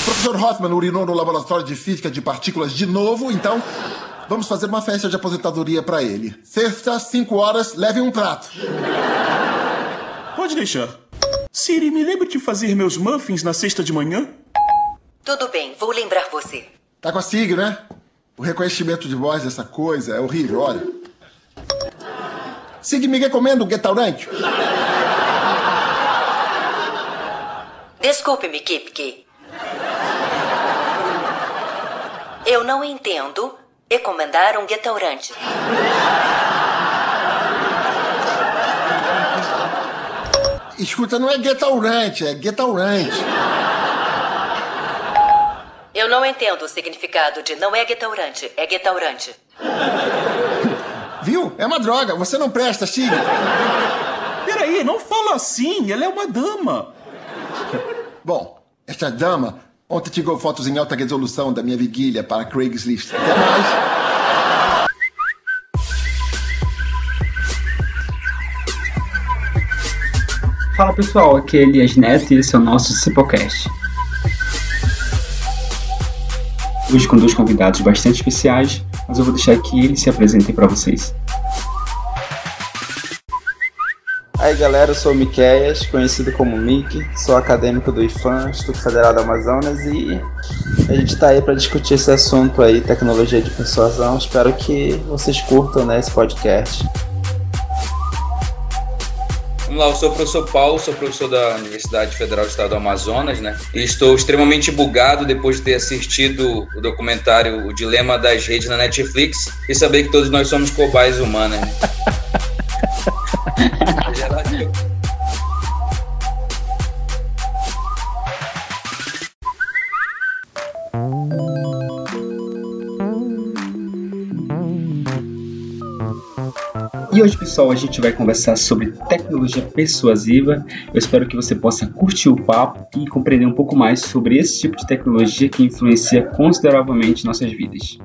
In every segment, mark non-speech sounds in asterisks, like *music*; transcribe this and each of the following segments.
O professor Hoffman urinou no laboratório de física de partículas de novo, então vamos fazer uma festa de aposentadoria para ele. Sexta, 5 horas, leve um prato. Pode deixar. Siri, me lembre de fazer meus muffins na sexta de manhã? Tudo bem, vou lembrar você. Tá com a SIG, né? O reconhecimento de voz dessa coisa é horrível, olha. SIG me recomenda um restaurante. Desculpe-me, Kipke. Eu não entendo recomendar um restaurante. Escuta, não é restaurante, é restaurante. Eu não entendo o significado de não é restaurante, é restaurante. *laughs* Viu? É uma droga. Você não presta, SIG. Peraí, não fala assim. Ela é uma dama. Bom, esta dama ontem tirou fotos em alta resolução da minha vigília para Craigslist. Até mais. Fala pessoal, aqui é Elias Neto e esse é o nosso Cipocast. Hoje com dois convidados bastante especiais, mas eu vou deixar que eles se apresentem para vocês. Aí galera, eu sou o Miqueias, conhecido como Mick, sou acadêmico do IFAM, Instituto Federal do Amazonas e a gente está aí para discutir esse assunto aí, tecnologia de persuasão. Espero que vocês curtam né, esse podcast. Vamos lá, eu sou o professor Paulo, sou professor da Universidade Federal do Estado do Amazonas, né? E estou extremamente bugado depois de ter assistido o documentário O Dilema das Redes na Netflix e saber que todos nós somos cobaias humanas. Né? *laughs* pessoal, a gente vai conversar sobre tecnologia persuasiva. Eu espero que você possa curtir o papo e compreender um pouco mais sobre esse tipo de tecnologia que influencia consideravelmente nossas vidas.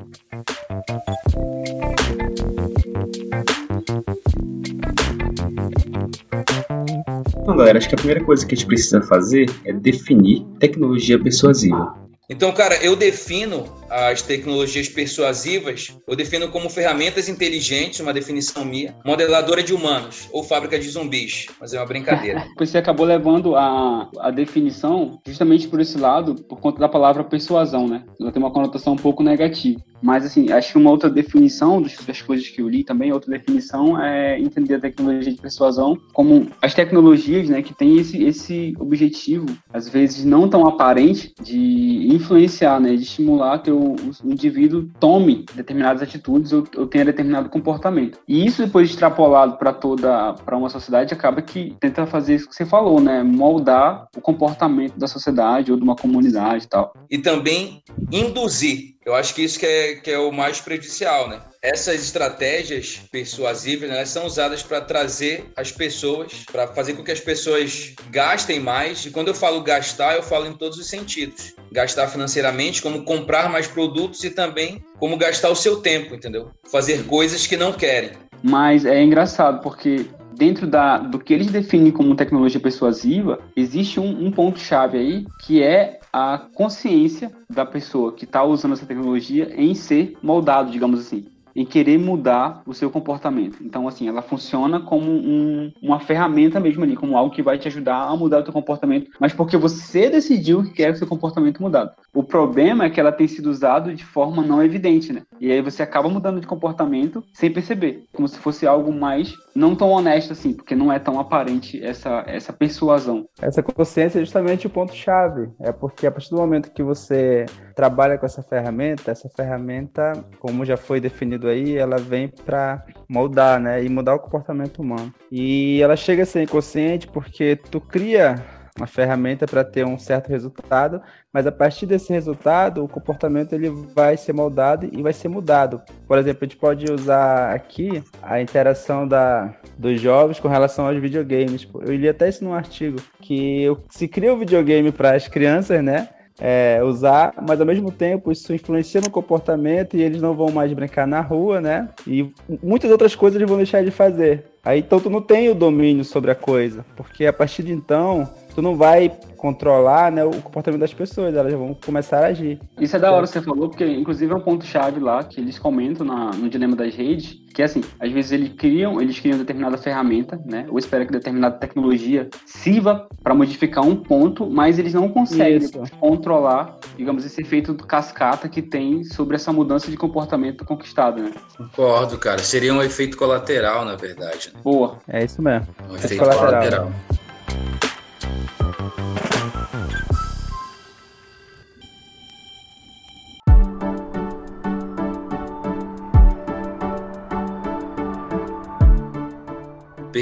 Então, galera, acho que a primeira coisa que a gente precisa fazer é definir tecnologia persuasiva. Então, cara, eu defino as tecnologias persuasivas, eu defino como ferramentas inteligentes, uma definição minha, modeladora de humanos ou fábrica de zumbis, mas é uma brincadeira. *laughs* Você acabou levando a, a definição justamente por esse lado, por conta da palavra persuasão, né? Ela tem uma conotação um pouco negativa. Mas, assim, acho que uma outra definição das coisas que eu li também, outra definição é entender a tecnologia de persuasão como as tecnologias, né, que têm esse, esse objetivo, às vezes não tão aparente, de influenciar, né, de estimular que o, o indivíduo tome determinadas atitudes ou, ou tenha determinado comportamento. E isso depois extrapolado para toda, para uma sociedade, acaba que tenta fazer isso que você falou, né, moldar o comportamento da sociedade ou de uma comunidade e tal. E também induzir eu acho que isso que é, que é o mais prejudicial, né? Essas estratégias persuasivas, né, elas são usadas para trazer as pessoas, para fazer com que as pessoas gastem mais. E quando eu falo gastar, eu falo em todos os sentidos. Gastar financeiramente, como comprar mais produtos e também como gastar o seu tempo, entendeu? Fazer coisas que não querem. Mas é engraçado porque dentro da, do que eles definem como tecnologia persuasiva, existe um, um ponto-chave aí que é a consciência da pessoa que está usando essa tecnologia em ser moldado, digamos assim em querer mudar o seu comportamento. Então, assim, ela funciona como um, uma ferramenta mesmo ali, como algo que vai te ajudar a mudar o seu comportamento, mas porque você decidiu que quer o seu comportamento mudado. O problema é que ela tem sido usada de forma não evidente, né? E aí você acaba mudando de comportamento sem perceber, como se fosse algo mais não tão honesto assim, porque não é tão aparente essa, essa persuasão. Essa consciência é justamente o ponto-chave. É porque a partir do momento que você trabalha com essa ferramenta, essa ferramenta, como já foi definido aí, ela vem para moldar, né? E mudar o comportamento humano. E ela chega a ser inconsciente porque tu cria uma ferramenta para ter um certo resultado, mas a partir desse resultado, o comportamento ele vai ser moldado e vai ser mudado. Por exemplo, a gente pode usar aqui a interação da, dos jovens com relação aos videogames. Eu li até isso num artigo, que se cria um videogame para as crianças, né? é, usar, mas ao mesmo tempo isso influencia no comportamento e eles não vão mais brincar na rua, né? E muitas outras coisas eles vão deixar de fazer. Aí então tu não tem o domínio sobre a coisa, porque a partir de então tu não vai controlar né, o comportamento das pessoas, elas vão começar a agir. Isso é da hora que você falou, porque inclusive é um ponto-chave lá que eles comentam na, no dilema das redes, que é assim, às vezes eles criam, eles criam determinada ferramenta, né? Ou esperam que determinada tecnologia sirva para modificar um ponto, mas eles não conseguem Isso. controlar, digamos, esse efeito cascata que tem sobre essa mudança de comportamento conquistado, né? Concordo, cara. Seria um efeito colateral, na verdade. né? Boa. É isso mesmo. Um Efeito efeito colateral. colateral.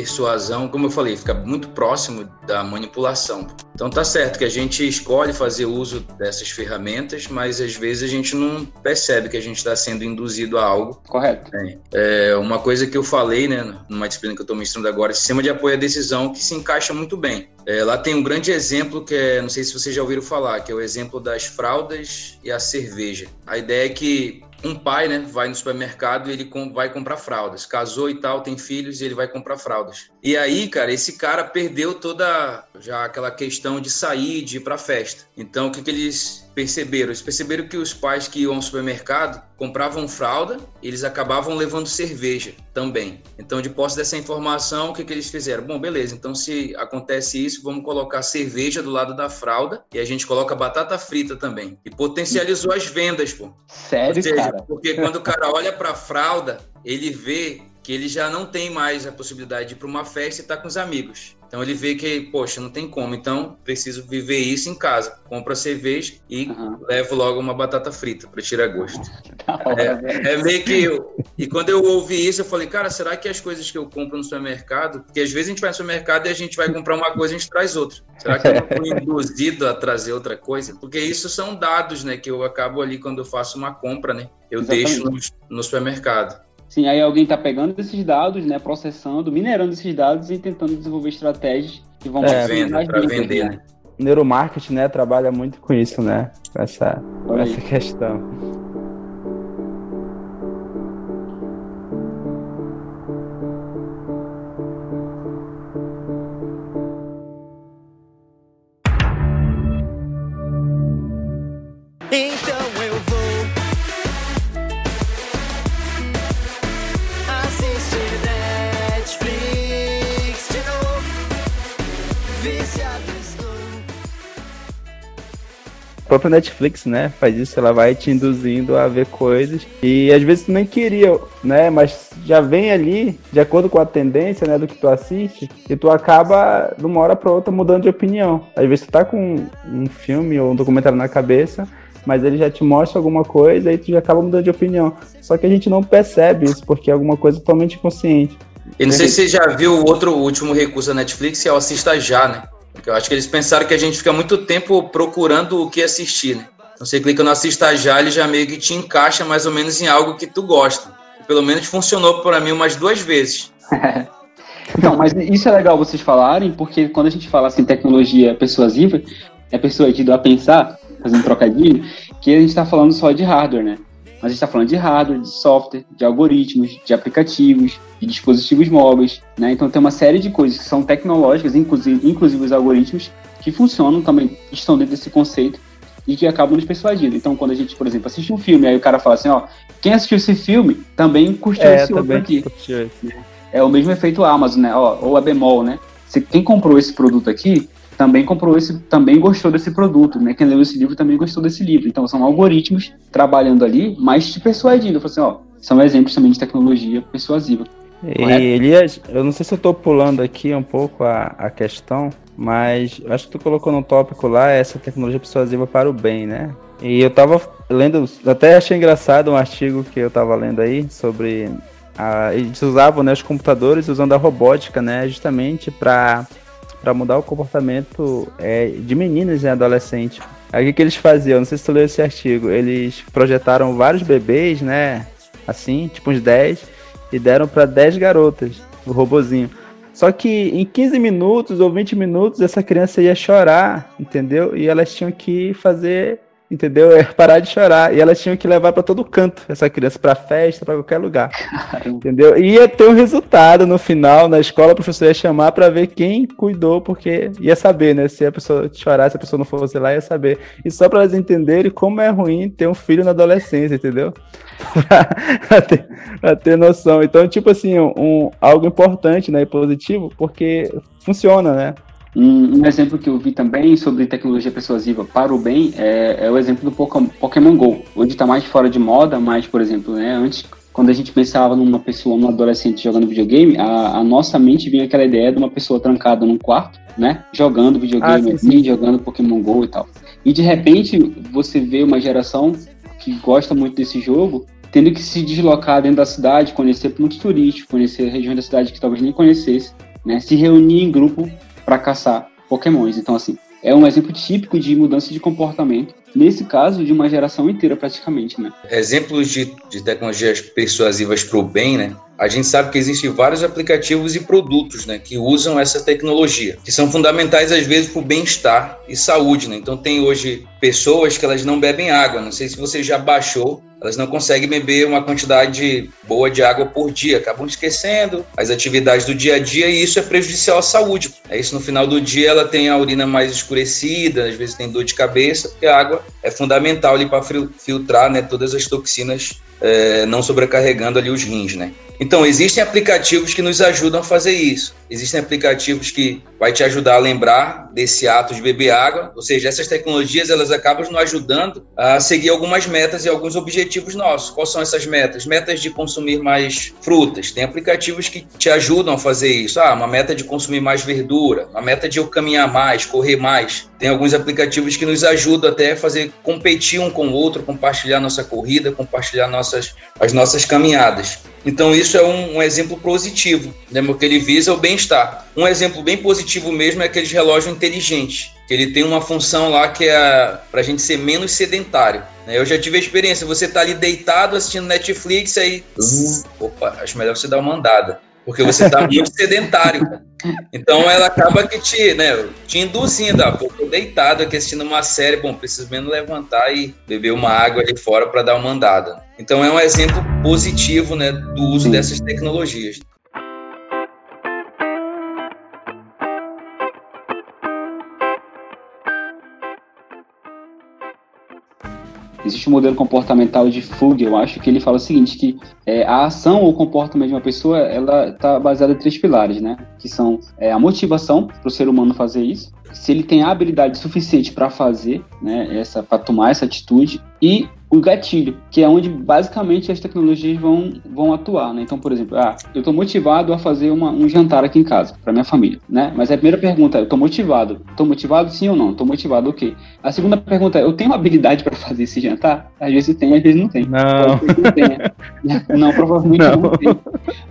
Persuasão, como eu falei, fica muito próximo da manipulação. Então tá certo que a gente escolhe fazer uso dessas ferramentas, mas às vezes a gente não percebe que a gente está sendo induzido a algo Correto. é uma coisa que eu falei, né, numa disciplina que eu estou ministrando agora, sistema de apoio à decisão, que se encaixa muito bem. É, lá tem um grande exemplo que é, não sei se vocês já ouviram falar, que é o exemplo das fraldas e a cerveja. A ideia é que um pai, né, vai no supermercado e ele vai comprar fraldas. Casou e tal, tem filhos e ele vai comprar fraldas. E aí, cara, esse cara perdeu toda já aquela questão de sair, de ir pra festa. Então, o que, que eles perceberam? Eles perceberam que os pais que iam ao supermercado compravam fralda, eles acabavam levando cerveja também. Então, de posse dessa informação, o que, que eles fizeram? Bom, beleza, então se acontece isso, vamos colocar cerveja do lado da fralda e a gente coloca batata frita também. E potencializou as vendas, pô. Ou Sério, seja, cara? porque quando o cara olha para a fralda, ele vê que ele já não tem mais a possibilidade de ir para uma festa e estar com os amigos. Então ele vê que, poxa, não tem como, então preciso viver isso em casa. Compra cerveja e Aham. levo logo uma batata frita para tirar gosto. *laughs* Velho. É meio que. eu- E quando eu ouvi isso, eu falei, cara, será que as coisas que eu compro no supermercado. Porque às vezes a gente vai no supermercado e a gente vai comprar uma coisa e a gente traz outra. Será que eu não fui induzido a trazer outra coisa? Porque isso são dados, né? Que eu acabo ali quando eu faço uma compra, né? Eu Exatamente. deixo no, no supermercado. Sim, aí alguém tá pegando esses dados, né, processando, minerando esses dados e tentando desenvolver estratégias que vão É, Venda para vender, né? O neuromarketing, né, trabalha muito com isso, né? Com essa, com essa questão. Própria Netflix, né, faz isso, ela vai te induzindo a ver coisas e às vezes tu nem queria, né, mas já vem ali de acordo com a tendência, né, do que tu assiste e tu acaba de uma hora para outra mudando de opinião. Às vezes tu tá com um filme ou um documentário na cabeça, mas ele já te mostra alguma coisa e tu já acaba mudando de opinião. Só que a gente não percebe isso porque é alguma coisa totalmente inconsciente. E não sei se você já viu o outro último recurso da Netflix, é o Assista Já, né? Porque eu acho que eles pensaram que a gente fica muito tempo procurando o que assistir, né? Então você clica no Assista Já, ele já meio que te encaixa mais ou menos em algo que tu gosta. Pelo menos funcionou para mim umas duas vezes. *laughs* Então, mas isso é legal vocês falarem, porque quando a gente fala assim, tecnologia persuasiva, é persuadido a pensar, fazendo trocadilho, que a gente está falando só de hardware, né? Mas a gente está falando de hardware, de software, de algoritmos, de aplicativos, de dispositivos móveis, né? Então tem uma série de coisas que são tecnológicas, inclusive, inclusive os algoritmos, que funcionam também, estão dentro desse conceito e que acabam nos persuadindo. Então, quando a gente, por exemplo, assiste um filme, aí o cara fala assim, ó, quem assistiu esse filme também curtiu É, esse outro também aqui curtiu isso. é o mesmo efeito Amazon, né? Ó, ou a bemol, né? Se quem comprou esse produto aqui também comprou esse, também gostou desse produto, né? Quem leu esse livro também gostou desse livro. Então são algoritmos trabalhando ali, mas te persuadindo. Assim, ó, são exemplos também de tecnologia persuasiva. E? Elias, eu não sei se eu tô pulando aqui um pouco a, a questão, mas acho que tu colocou no tópico lá essa tecnologia persuasiva para o bem, né? E eu tava lendo, até achei engraçado um artigo que eu tava lendo aí sobre a, eles usavam né, os computadores usando a robótica, né, justamente para para mudar o comportamento é, de meninas e adolescentes. Aí o que, que eles faziam? Não sei se tu leu esse artigo. Eles projetaram vários bebês, né? Assim, tipo uns 10, e deram para 10 garotas, o robozinho. Só que em 15 minutos ou 20 minutos essa criança ia chorar, entendeu? E elas tinham que fazer entendeu? É parar de chorar. E elas tinham que levar para todo canto essa criança, para festa, para qualquer lugar. Entendeu? E ia ter um resultado no final, na escola, o professor ia chamar para ver quem cuidou, porque ia saber, né? Se a pessoa chorar, se a pessoa não fosse lá, ia saber. E só para elas entenderem como é ruim ter um filho na adolescência, entendeu? *laughs* pra, ter, pra ter noção. Então, tipo assim, um, algo importante, né? E positivo, porque funciona, né? Um, um, exemplo que eu vi também sobre tecnologia persuasiva para o bem é, é o exemplo do Pokémon GO. Hoje está mais fora de moda, mas, por exemplo, né, antes, quando a gente pensava numa pessoa, num adolescente jogando videogame, a, a, nossa mente vinha aquela ideia de uma pessoa trancada num quarto, né, jogando videogame, ah, sim, sim. jogando Pokémon GO e tal. E de repente você vê uma geração que gosta muito desse jogo tendo que se deslocar dentro da cidade, conhecer pontos turísticos, conhecer regiões da cidade que talvez nem conhecesse, né, se reunir em grupo para caçar pokémons. Então, assim, é um exemplo típico de mudança de comportamento, nesse caso, de uma geração inteira praticamente, né? Exemplos de, de tecnologias persuasivas para o bem, né? A gente sabe que existem vários aplicativos e produtos né, que usam essa tecnologia, que são fundamentais às vezes para o bem-estar e saúde. Né? Então tem hoje pessoas que elas não bebem água. Não sei se você já baixou elas não conseguem beber uma quantidade boa de água por dia, acabam esquecendo as atividades do dia a dia e isso é prejudicial à saúde. É isso no final do dia ela tem a urina mais escurecida, às vezes tem dor de cabeça, porque a água é fundamental ali para filtrar né, todas as toxinas, é, não sobrecarregando ali os rins, né? Então, existem aplicativos que nos ajudam a fazer isso. Existem aplicativos que vai te ajudar a lembrar desse ato de beber água, ou seja, essas tecnologias elas acabam nos ajudando a seguir algumas metas e alguns objetivos nossos. Quais são essas metas? Metas de consumir mais frutas. Tem aplicativos que te ajudam a fazer isso. Ah, uma meta de consumir mais verdura, uma meta de eu caminhar mais, correr mais. Tem alguns aplicativos que nos ajudam até a fazer competir um com o outro, compartilhar nossa corrida, compartilhar nossas, as nossas caminhadas. Então, isso é um, um exemplo positivo, né? porque ele visa o bem-estar. Um exemplo bem positivo mesmo é aqueles relógios inteligentes, que ele tem uma função lá que é para a gente ser menos sedentário. Né? Eu já tive a experiência, você tá ali deitado assistindo Netflix, aí. Opa, acho melhor você dar uma andada porque você está muito *laughs* sedentário. Então ela acaba que te, né, te induzindo, ah, pô, tô deitado aqui assistindo uma série, bom, preciso menos levantar e beber uma água ali fora para dar uma andada. Então é um exemplo positivo, né, do uso dessas tecnologias. Existe um modelo comportamental de Fug, eu acho, que ele fala o seguinte, que é, a ação ou comportamento de uma pessoa, ela está baseada em três pilares, né? Que são é, a motivação para o ser humano fazer isso, se ele tem a habilidade suficiente para fazer, né, essa, para tomar essa atitude, e o gatilho, que é onde basicamente as tecnologias vão, vão atuar, né? Então, por exemplo, ah, eu estou motivado a fazer uma, um jantar aqui em casa para minha família, né? Mas a primeira pergunta é, eu estou motivado? Estou motivado sim ou não? Estou motivado, ok. A segunda pergunta é, eu tenho habilidade para fazer esse jantar? Às vezes tem, às vezes não tem. Não. Não, tem. *laughs* não, provavelmente não. não tem.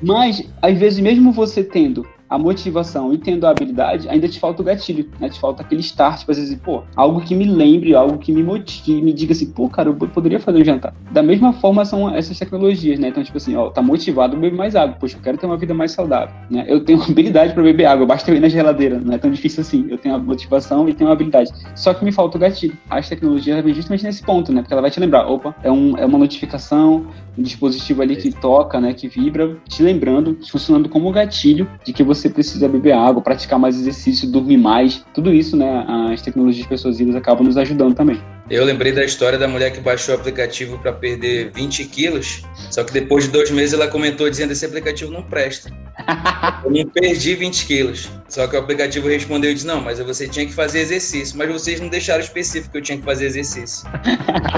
Mas, às vezes, mesmo você tendo a motivação e tendo a habilidade, ainda te falta o gatilho, né? Te falta aquele start, tipo assim, pô, algo que me lembre, algo que me motive, me diga assim, pô, cara, eu poderia fazer um jantar. Da mesma forma são essas tecnologias, né? Então, tipo assim, ó, tá motivado, beber mais água. Poxa, eu quero ter uma vida mais saudável, né? Eu tenho *laughs* habilidade para beber água, basta eu ir na geladeira, não é tão difícil assim. Eu tenho a motivação e tenho a habilidade. Só que me falta o gatilho. As tecnologias vêm justamente nesse ponto, né? Porque ela vai te lembrar, opa, é, um, é uma notificação, um dispositivo ali que toca, né, que vibra, te lembrando, funcionando como gatilho de que você precisa beber água, praticar mais exercício, dormir mais. Tudo isso, né, as tecnologias persuasivas acabam nos ajudando também. Eu lembrei da história da mulher que baixou o aplicativo para perder 20 quilos, só que depois de dois meses ela comentou dizendo esse aplicativo não presta. *laughs* Eu não perdi 20 quilos. Só que o aplicativo respondeu e disse: Não, mas você tinha que fazer exercício. Mas vocês não deixaram específico que eu tinha que fazer exercício.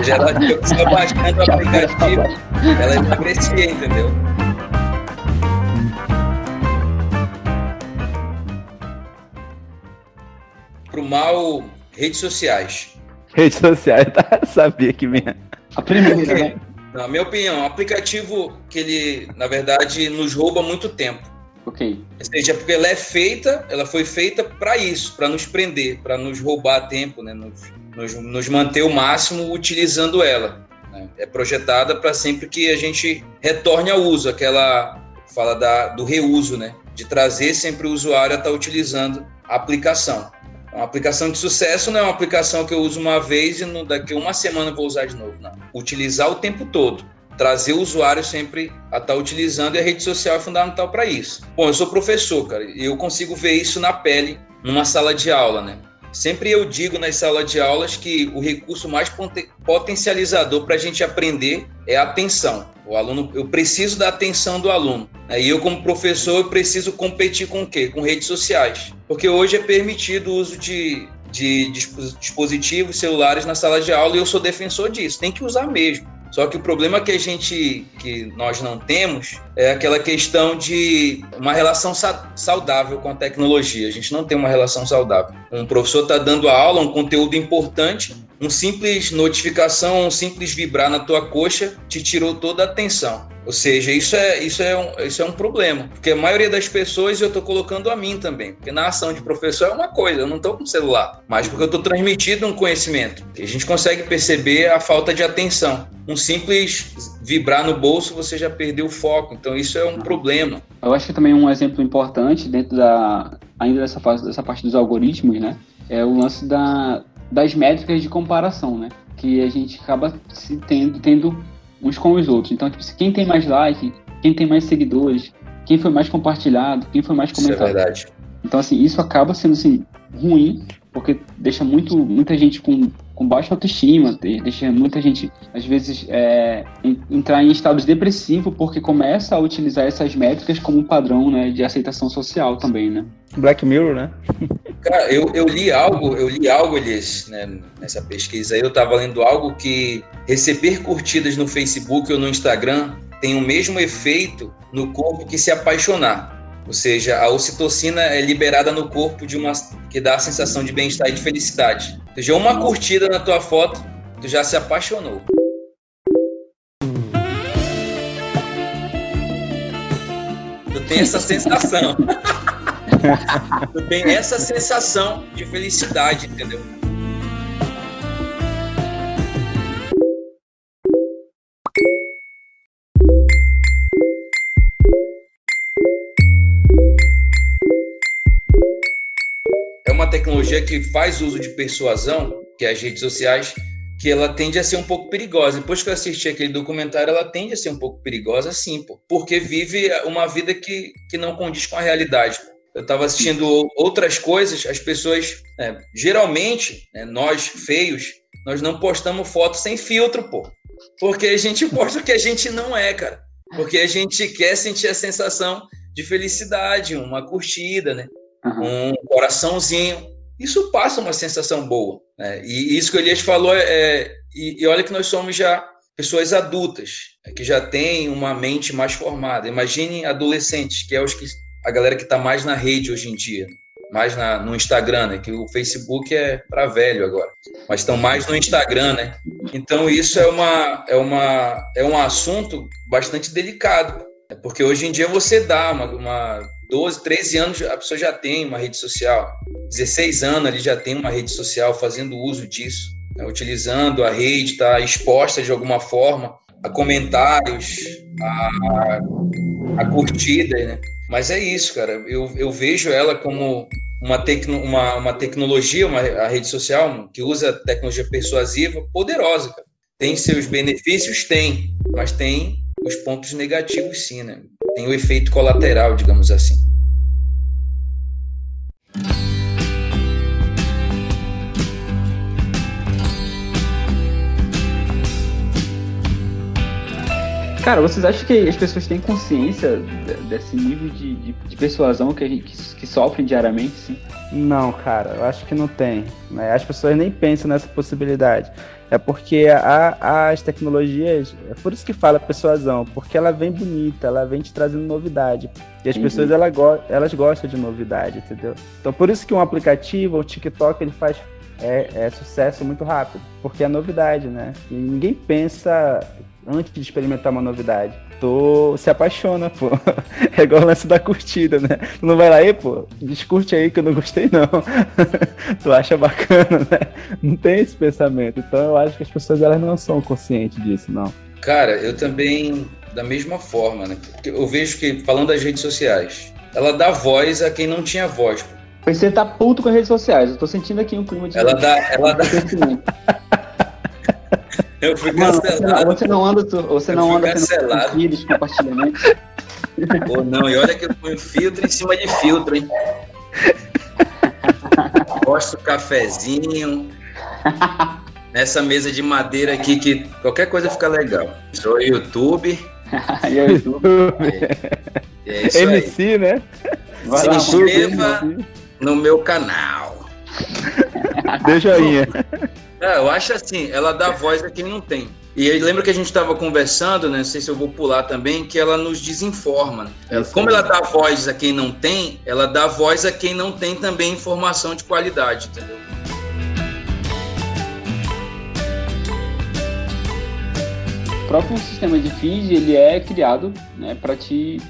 Já *laughs* ela só baixando o aplicativo, ela emagrecia, entendeu? Mal, redes sociais. Redes sociais, *laughs* tá? Sabia que vinha. A primeira, né? Na minha opinião, um aplicativo que ele, na verdade, nos rouba muito tempo. Ok. Ou seja, porque ela é feita, ela foi feita para isso, para nos prender, para nos roubar tempo, né? Nos, nos, nos, manter o máximo utilizando ela. Né? É projetada para sempre que a gente retorne ao uso, aquela fala da, do reuso, né? De trazer sempre o usuário a estar tá utilizando a aplicação. Uma aplicação de sucesso não é uma aplicação que eu uso uma vez e daqui a uma semana vou usar de novo, não. Utilizar o tempo todo. Trazer o usuário sempre a estar utilizando e a rede social é fundamental para isso. Bom, eu sou professor, cara, e eu consigo ver isso na pele numa sala de aula, né? Sempre eu digo nas salas de aulas que o recurso mais potencializador para a gente aprender é a atenção. O aluno, eu preciso da atenção do aluno. E eu, como professor, eu preciso competir com o quê? Com redes sociais. Porque hoje é permitido o uso de, de dispositivos celulares na sala de aula e eu sou defensor disso. Tem que usar mesmo. Só que o problema que a gente, que nós não temos, é aquela questão de uma relação saudável com a tecnologia. A gente não tem uma relação saudável. Um professor está dando a aula, um conteúdo importante, um simples notificação, um simples vibrar na tua coxa te tirou toda a atenção. Ou seja, isso é, isso é, um, isso é um problema. Porque a maioria das pessoas, eu estou colocando a mim também. Porque na ação de professor é uma coisa, eu não estou com celular. Mas porque eu estou transmitindo um conhecimento. A gente consegue perceber a falta de atenção. Um simples vibrar no bolso, você já perdeu o foco. Então isso é um problema. Eu acho que também um exemplo importante dentro da ainda dessa fase dessa parte dos algoritmos, né? É o lance da, das métricas de comparação, né? Que a gente acaba se tendo, tendo uns com os outros. Então, tipo, quem tem mais like, quem tem mais seguidores, quem foi mais compartilhado, quem foi mais comentado. Isso é verdade. Então, assim, isso acaba sendo assim, ruim, porque deixa muito, muita gente com, com baixa autoestima, deixa muita gente, às vezes, é, entrar em estados depressivos, porque começa a utilizar essas métricas como padrão né, de aceitação social também, né? Black Mirror, né? Cara, eu, eu li algo, eu li algo, Elias, né, nessa pesquisa aí, eu estava lendo algo que receber curtidas no Facebook ou no Instagram tem o mesmo efeito no corpo que se apaixonar. Ou seja, a ocitocina é liberada no corpo de uma que dá a sensação de bem-estar e de felicidade. Ou seja, uma curtida na tua foto, tu já se apaixonou. Tu tem essa sensação. *laughs* tu tem essa sensação de felicidade, entendeu? Tecnologia que faz uso de persuasão, que é as redes sociais, que ela tende a ser um pouco perigosa. Depois que eu assisti aquele documentário, ela tende a ser um pouco perigosa, sim, pô, porque vive uma vida que, que não condiz com a realidade. Eu estava assistindo outras coisas, as pessoas, é, geralmente, né, nós feios, nós não postamos fotos sem filtro, pô. Porque a gente posta o que a gente não é, cara. Porque a gente quer sentir a sensação de felicidade, uma curtida, né? uhum. um coraçãozinho. Isso passa uma sensação boa. Né? E isso que o Elias falou é, é. E, e olha que nós somos já pessoas adultas, né? que já têm uma mente mais formada. Imagine adolescentes, que é os que, a galera que está mais na rede hoje em dia, mais na, no Instagram, né? que o Facebook é para velho agora, mas estão mais no Instagram, né? Então isso é, uma, é, uma, é um assunto bastante delicado, né? porque hoje em dia você dá uma, uma 12, 13 anos a pessoa já tem uma rede social. 16 anos ele já tem uma rede social fazendo uso disso, né? utilizando a rede, está exposta de alguma forma a comentários, a, a né? Mas é isso, cara. Eu, eu vejo ela como uma, tecno, uma, uma tecnologia, uma, a rede social, que usa tecnologia persuasiva, poderosa, cara. Tem seus benefícios? Tem, mas tem os pontos negativos, sim, né? Tem o efeito colateral, digamos assim. Cara, vocês acham que as pessoas têm consciência desse nível de, de, de persuasão que, a gente, que, que, sofrem diariamente, sim? Não, cara, eu acho que não tem. Né? As pessoas nem pensam nessa possibilidade. É porque a, as tecnologias, é por isso que fala persuasão, porque ela vem bonita, ela vem te trazendo novidade. E as uhum. pessoas ela, elas gostam de novidade, entendeu? Então por isso que um aplicativo, um TikTok, ele faz é, é, sucesso muito rápido, porque é novidade, né? E ninguém pensa antes de experimentar uma novidade. Tu se apaixona, pô. *laughs* É igual o lance da curtida, né? Tu não vai lá, aí, pô, descurte aí que eu não gostei, não. *laughs* tu acha bacana, né? Não tem esse pensamento. Então eu acho que as pessoas elas não são conscientes disso, não. Cara, eu também, da mesma forma, né? Eu vejo que, falando das redes sociais, ela dá voz a quem não tinha voz. Você tá puto com as redes sociais. Eu tô sentindo aqui um clima de. Ela dá. Ela dá. *laughs* Eu fui não, cancelado. você não anda, você não anda tendo cancelado. compartilhos, compartilhamentos. *laughs* Pô, não, e olha que eu ponho filtro em cima de filtro, hein? Gosto do cafezinho. Nessa mesa de madeira aqui que qualquer coisa fica legal. Sou YouTube. *laughs* e aí, tu? E é isso aí. MC, né? Vai Se lá, inscreva no meu canal. Dê joinha. É, eu acho assim, ela dá voz a quem não tem. E aí, lembra que a gente estava conversando, né? Não sei se eu vou pular também, que ela nos desinforma. né? Ela- como ela dá voz a quem não tem, ela dá voz a quem não tem também informação de qualidade, entendeu? O próprio sistema de feed, ele é criado, né, para te,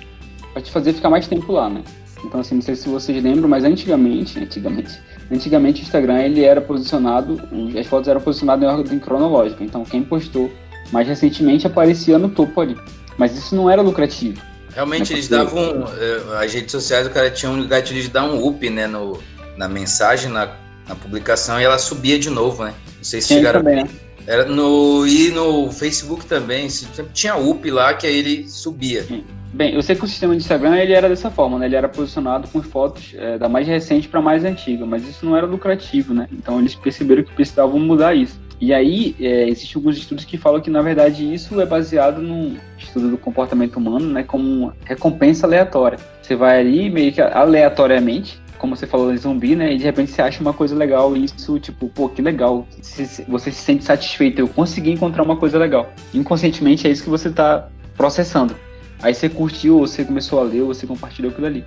pra te fazer ficar mais tempo lá, né? Então, assim, não sei se vocês lembram, mas antigamente, antigamente, antigamente o Instagram, ele era posicionado, as fotos eram posicionadas em ordem cronológica. Então, quem postou mais recentemente aparecia no topo ali. Mas isso não era lucrativo. Realmente É eles davam. eh, As redes sociais, o cara tinha um gatilho de dar um up, né? No, na mensagem, na, na publicação, e ela subia de novo, né? Não sei se chegaram. também, né? Era no, e no Facebook também, se- sempre tinha up lá que aí ele subia. Bem, eu sei que o sistema de Instagram ele era dessa forma, né? Ele era posicionado com fotos é, da mais recente para mais antiga, mas isso não era lucrativo, né? Então eles perceberam que precisavam mudar isso. E aí, é, existem alguns estudos que falam que, na verdade, isso é baseado num estudo do comportamento humano, né? Como uma recompensa aleatória. Você vai ali meio que aleatoriamente, como você falou em zumbi, né? E de repente você acha uma coisa legal e isso, tipo, pô, que legal. Você se sente satisfeito, eu consegui encontrar uma coisa legal. Inconscientemente é isso que você tá processando. Aí você curtiu, ou você começou a ler, ou você compartilhou aquilo ali.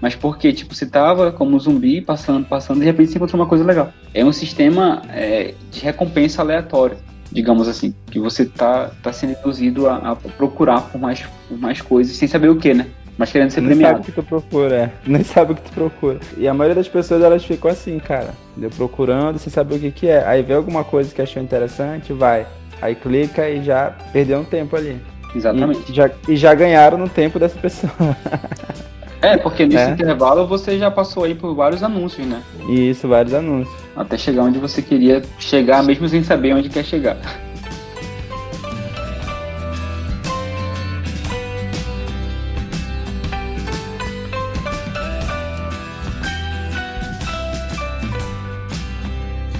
Mas porque, tipo, você tava como um zumbi, passando, passando, e de repente você encontrou uma coisa legal. É um sistema é, de recompensa aleatório, digamos assim. Que você tá, tá sendo induzido a, a procurar por mais, por mais coisas, sem saber o que, né? Mas querendo ser sabe premiado. o que tu procura, é. *laughs* Nem sabe o que tu procura. E a maioria das pessoas, elas ficam assim, cara. Entendeu? Procurando, sem saber o que que é. Aí vê alguma coisa que achou interessante, vai. Aí clica e já perdeu um tempo ali. Exatamente. E já, e já ganharam no tempo dessa pessoa. *laughs* É, porque nesse É. intervalo você já passou aí por vários anúncios, né? E isso, vários anúncios. Até chegar onde você queria chegar, mesmo sem saber onde quer chegar.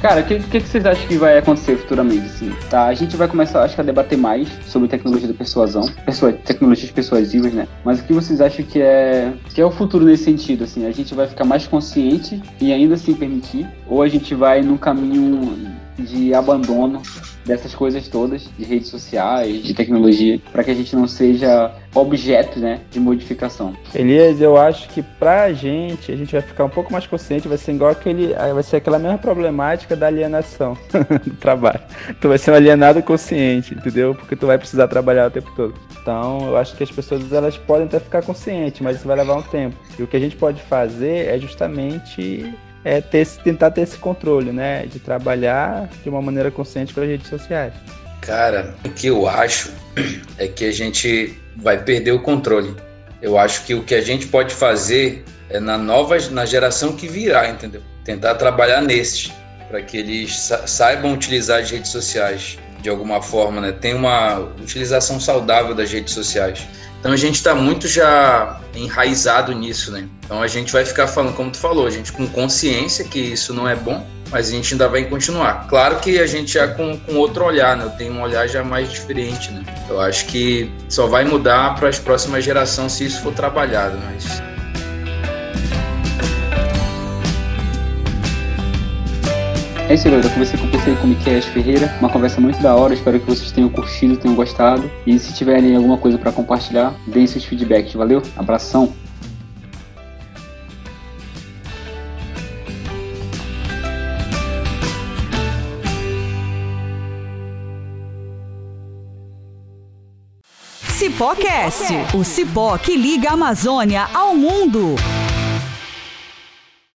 Cara, o que, que, vocês acham que vai acontecer futuramente? Assim? Tá, a gente vai começar, acho que, a debater mais sobre tecnologia da persuasão, pessoa, tecnologias persuasivas, né? Mas o que vocês acham que é, que é o futuro nesse sentido? Assim, a gente vai ficar mais consciente e ainda assim permitir? Ou a gente vai num caminho de abandono dessas coisas todas, de redes sociais, de tecnologia, para que a gente não seja objeto, né, de modificação? Elias, eu acho que pra gente, a gente vai ficar um pouco mais consciente, vai ser igual aquele. aí Vai ser aquela mesma problemática da alienação *laughs* do trabalho. Tu vai ser um alienado consciente, entendeu? Porque tu vai precisar trabalhar o tempo todo. Então, eu acho que as pessoas elas podem até ficar conscientes, mas isso vai levar um tempo. E o que a gente pode fazer é justamente é ter, tentar ter esse controle, né? De trabalhar de uma maneira consciente com as redes sociais. Cara, o que eu acho é que a gente vai perder o controle. Eu acho que o que a gente pode fazer é na nova, na geração que virá, entendeu? Tentar trabalhar nesses, para que eles sa- saibam utilizar as redes sociais de alguma forma, né? Tem uma utilização saudável das redes sociais. Então a gente está muito já enraizado nisso, né? Então a gente vai ficar falando, como tu falou, a gente com consciência que isso não é bom, mas a gente ainda vai continuar. Claro que a gente já com, com outro olhar, né? Eu tenho um olhar já mais diferente, né? Eu acho que só vai mudar para as próximas gerações se isso for trabalhado, mas É isso, galera. Eu conversei com você com o Miquel Ferreira. Uma conversa muito da hora. Espero que vocês tenham curtido, tenham gostado. E se tiverem alguma coisa para compartilhar, deem seus feedbacks. Valeu? Abração. Cipócast, o cipó que liga a Amazônia ao mundo.